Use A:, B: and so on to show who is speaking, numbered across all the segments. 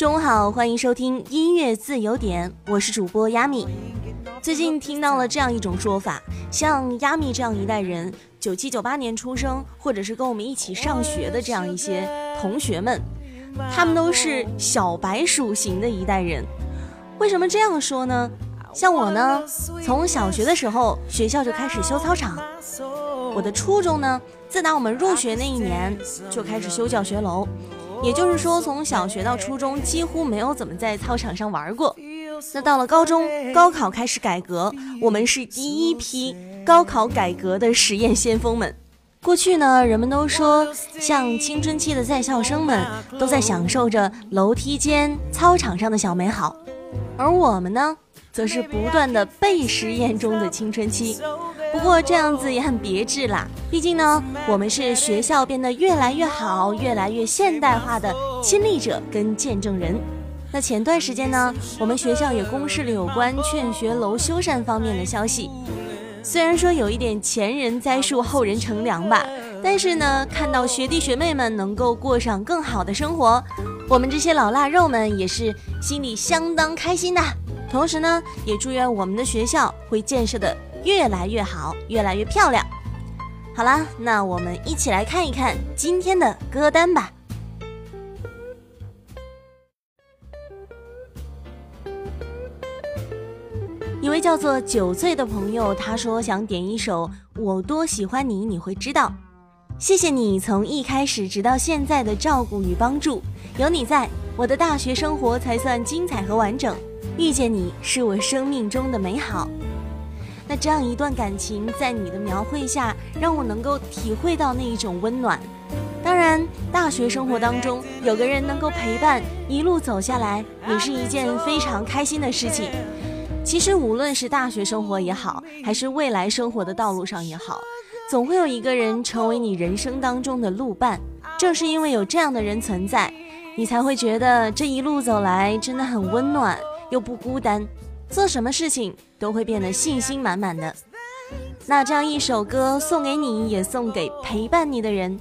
A: 中午好，欢迎收听音乐自由点，我是主播亚米。最近听到了这样一种说法，像亚米这样一代人，九七九八年出生，或者是跟我们一起上学的这样一些同学们，他们都是小白鼠型的一代人。为什么这样说呢？像我呢，从小学的时候学校就开始修操场，我的初中呢，自打我们入学那一年就开始修教学楼。也就是说，从小学到初中几乎没有怎么在操场上玩过。那到了高中，高考开始改革，我们是第一批高考改革的实验先锋们。过去呢，人们都说，像青春期的在校生们都在享受着楼梯间、操场上的小美好，而我们呢，则是不断的被实验中的青春期。不过这样子也很别致啦，毕竟呢，我们是学校变得越来越好、越来越现代化的亲历者跟见证人。那前段时间呢，我们学校也公示了有关劝学楼修缮方面的消息。虽然说有一点前人栽树后人乘凉吧，但是呢，看到学弟学妹们能够过上更好的生活，我们这些老腊肉们也是心里相当开心的。同时呢，也祝愿我们的学校会建设的越来越好，越来越漂亮。好啦，那我们一起来看一看今天的歌单吧。一位叫做酒醉的朋友，他说想点一首《我多喜欢你》，你会知道。谢谢你从一开始直到现在的照顾与帮助，有你在，我的大学生活才算精彩和完整。遇见你是我生命中的美好。那这样一段感情，在你的描绘下，让我能够体会到那一种温暖。当然，大学生活当中有个人能够陪伴一路走下来，也是一件非常开心的事情。其实，无论是大学生活也好，还是未来生活的道路上也好，总会有一个人成为你人生当中的路伴。正是因为有这样的人存在，你才会觉得这一路走来真的很温暖，又不孤单，做什么事情都会变得信心满满的。那这样一首歌送给你，也送给陪伴你的人。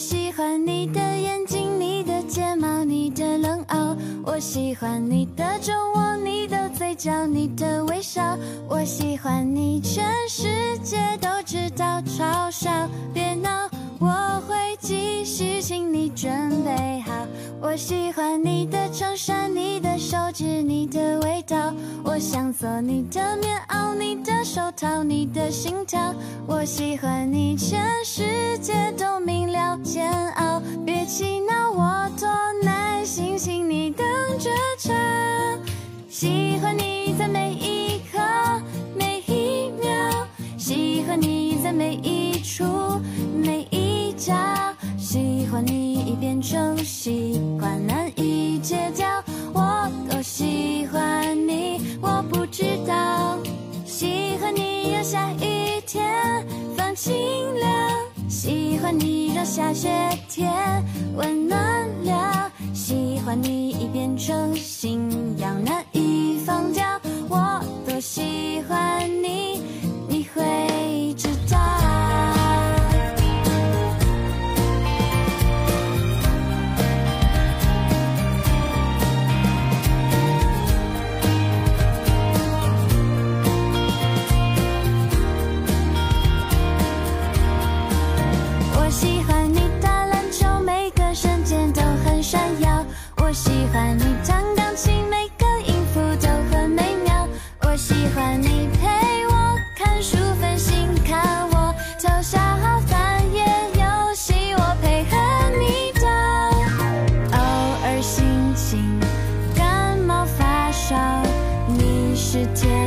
B: 喜欢你的眼睛，你的睫毛，你的冷傲。我喜欢你的酒窝，你的嘴角，你的微笑。我喜欢你，全世界都知道，嘲笑别闹，我会继续，请你准备好。我喜欢你的衬衫，你的手指，你的味道。我想做你的棉袄，你的手套，你的心跳。我喜欢你，全世界都明煎熬别气恼我多耐心请你等着瞧喜欢你在每一刻每一秒喜欢你在每一处每一角喜欢你已变成习惯难以戒掉我多喜欢你我不知道喜欢你要下雨天放晴了喜欢你让下雪天温暖了，喜欢你已变成信仰，世界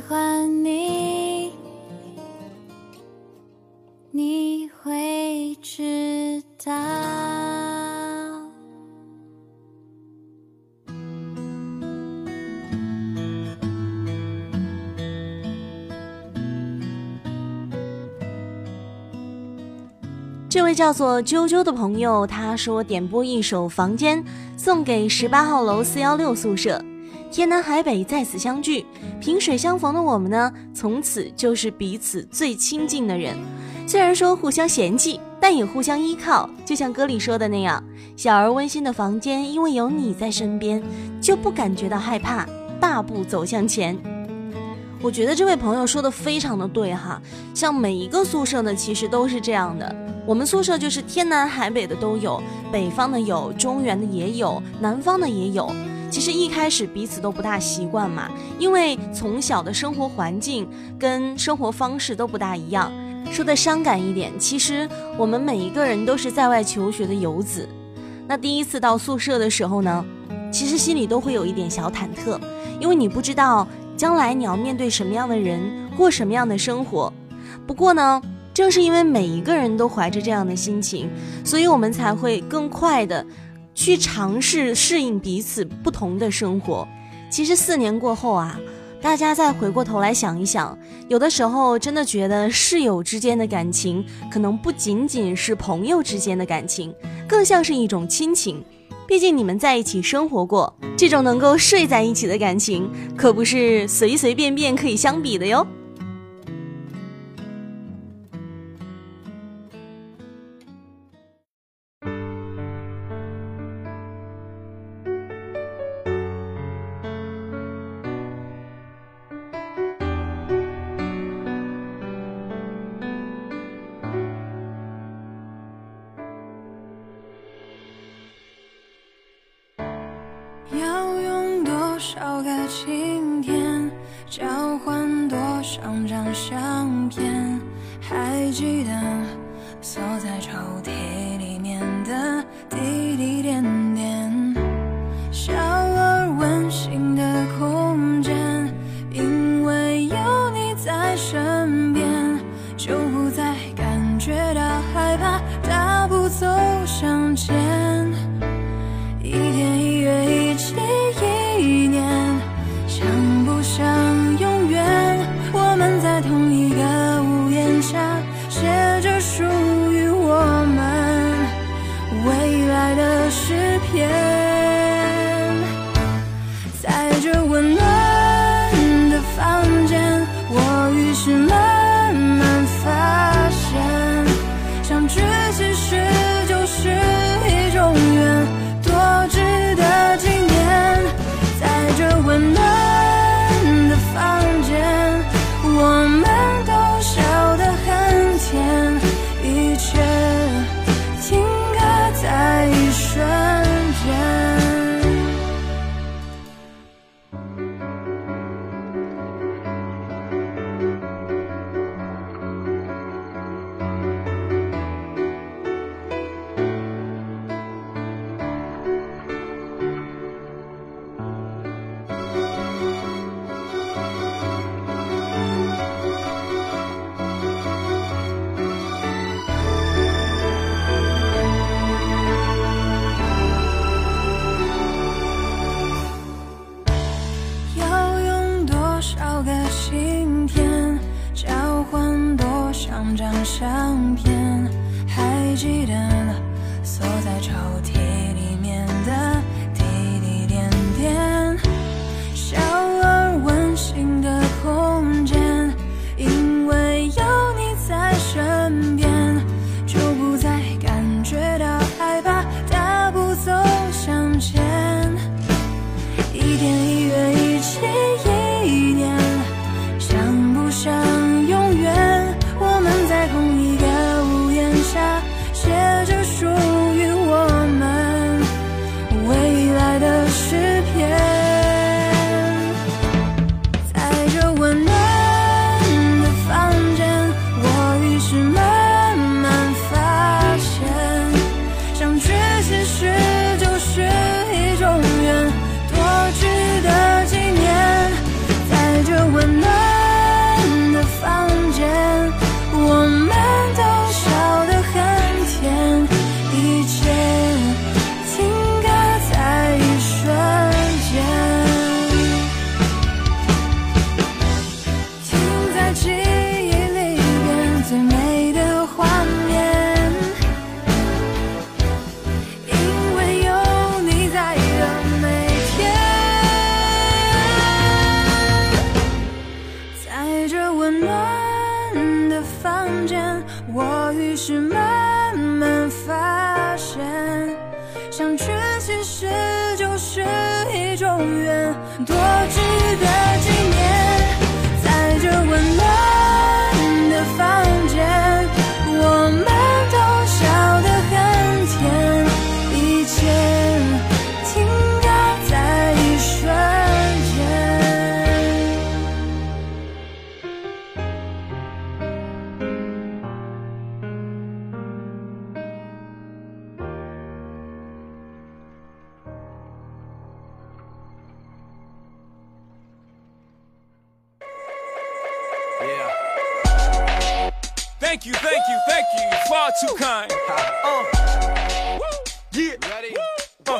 B: 喜欢你，你会知道。
A: 这位叫做啾啾的朋友，他说点播一首《房间》，送给十八号楼四幺六宿舍。天南海北在此相聚，萍水相逢的我们呢，从此就是彼此最亲近的人。虽然说互相嫌弃，但也互相依靠。就像歌里说的那样，小而温馨的房间，因为有你在身边，就不感觉到害怕，大步走向前。我觉得这位朋友说的非常的对哈，像每一个宿舍呢，其实都是这样的。我们宿舍就是天南海北的都有，北方的有，中原的也有，南方的也有。其实一开始彼此都不大习惯嘛，因为从小的生活环境跟生活方式都不大一样。说的伤感一点，其实我们每一个人都是在外求学的游子。那第一次到宿舍的时候呢，其实心里都会有一点小忐忑，因为你不知道将来你要面对什么样的人，过什么样的生活。不过呢，正是因为每一个人都怀着这样的心情，所以我们才会更快的去尝试适应彼此不同的生活。其实四年过后啊，大家再回过头来想一想，有的时候真的觉得室友之间的感情，可能不仅仅是朋友之间的感情，更像是一种亲情。毕竟你们在一起生活过，这种能够睡在一起的感情，可不是随随便便可以相比的哟。
C: 少个晴天交换多少张相片？还记得锁在抽屉里面的滴滴点点，
D: Thank you, thank you, thank you. You're far too kind. Uh, yeah. Ready? Uh.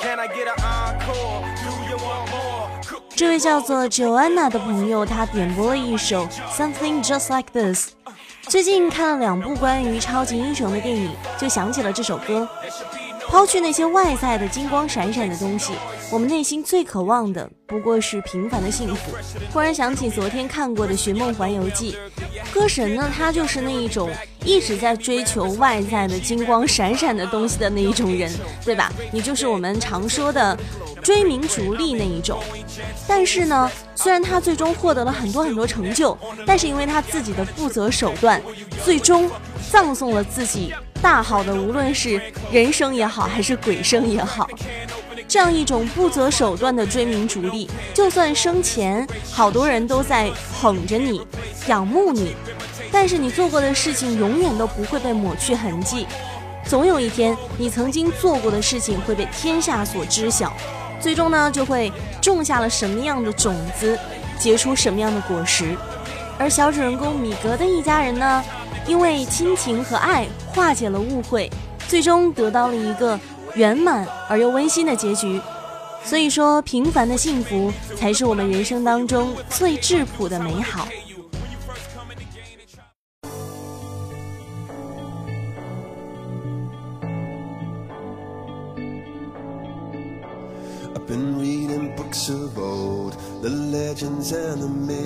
D: Can I get an encore? Do you want more?
A: 这位叫做 Joanna 的朋友，他点播了一首《Something Just Like This》。最近看了两部关于超级英雄的电影，就想起了这首歌。抛去那些外在的金光闪闪的东西，我们内心最渴望的不过是平凡的幸福。忽然想起昨天看过的《寻梦环游记》，歌神呢，他就是那一种一直在追求外在的金光闪闪的东西的那一种人，对吧？你就是我们常说的追名逐利那一种。但是呢，虽然他最终获得了很多很多成就，但是因为他自己的不择手段，最终葬送了自己大好的，无论是人生也好，还是鬼生也好。这样一种不择手段的追名逐利，就算生前好多人都在捧着你、仰慕你，但是你做过的事情永远都不会被抹去痕迹。总有一天，你曾经做过的事情会被天下所知晓，最终呢，就会种下了什么样的种子，结出什么样的果实。而小主人公米格的一家人呢，因为亲情和爱化解了误会，最终得到了一个圆满而又温馨的结局。所以说，平凡的幸福才是我们人生当中最质朴的美好。
E: I've been reading books of old, the legends and the myths,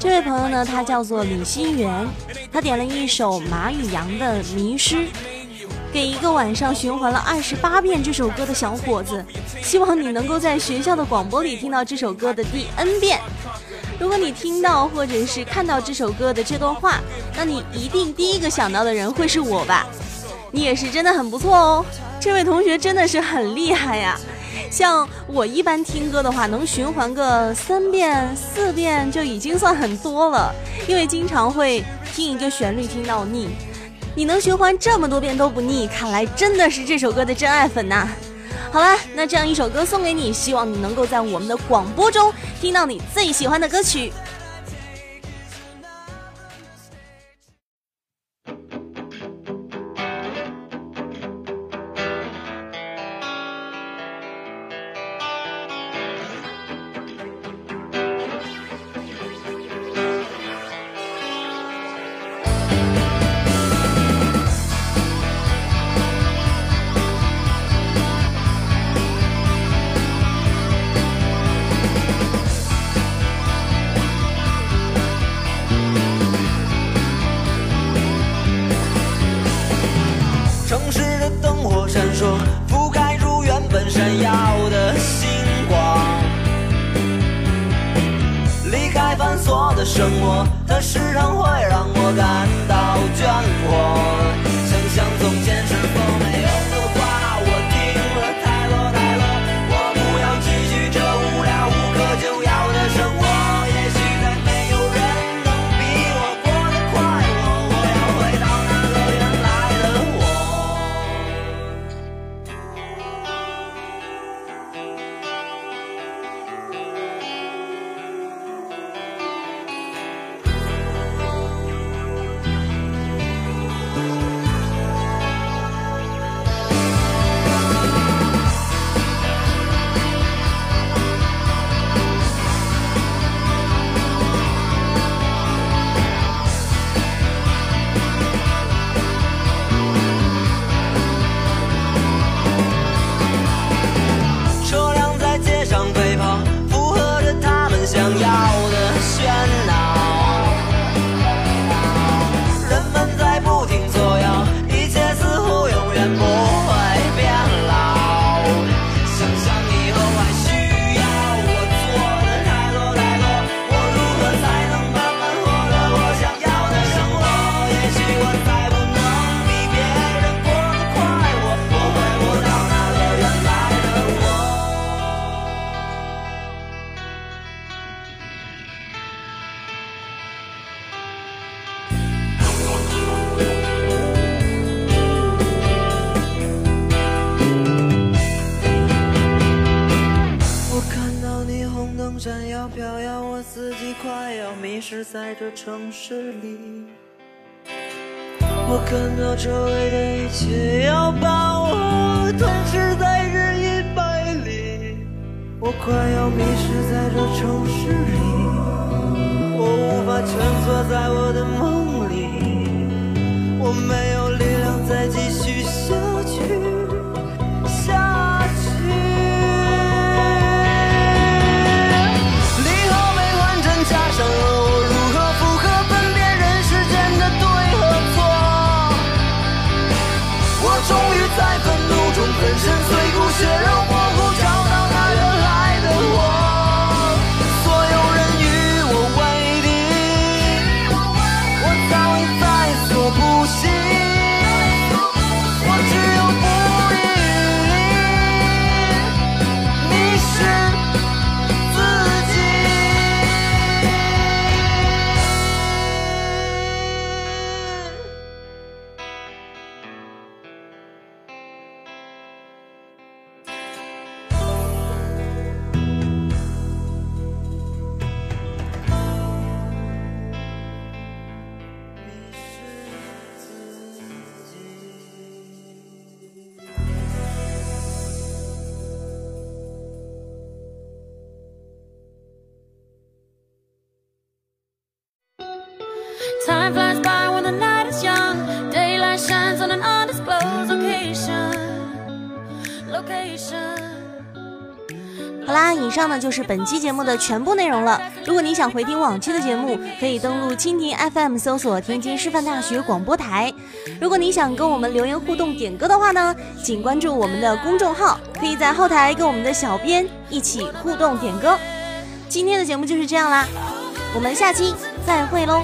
A: 这位朋友呢，他叫做李心源，他点了一首马宇阳的《迷失》，给一个晚上循环了二十八遍这首歌的小伙子，希望你能够在学校的广播里听到这首歌的第 N 遍。如果你听到或者是看到这首歌的这段话，那你一定第一个想到的人会是我吧？你也是真的很不错哦，这位同学真的是很厉害呀。像我一般听歌的话，能循环个三遍、四遍就已经算很多了，因为经常会听一个旋律听到腻。你能循环这么多遍都不腻，看来真的是这首歌的真爱粉呐、好了，那这样一首歌送给你，希望你能够在我们的广播中听到你最喜欢的歌曲。
F: 快要迷失在这城市里，我无法蜷缩在我的梦里，我没有力量再继续下去，下去。离合没完整加上了我如何符合分辨人世间的对和错？我终于在愤怒中粉身碎骨，血肉
A: 好啦，以上呢就是本期节目的全部内容了。如果你想回听往期的节目，可以登录蜻蜓 FM 搜索天津师范大学广播台。如果你想跟我们留言互动点歌的话呢，请关注我们的公众号，可以在后台跟我们的小编一起互动点歌。今天的节目就是这样啦，我们下期再会喽。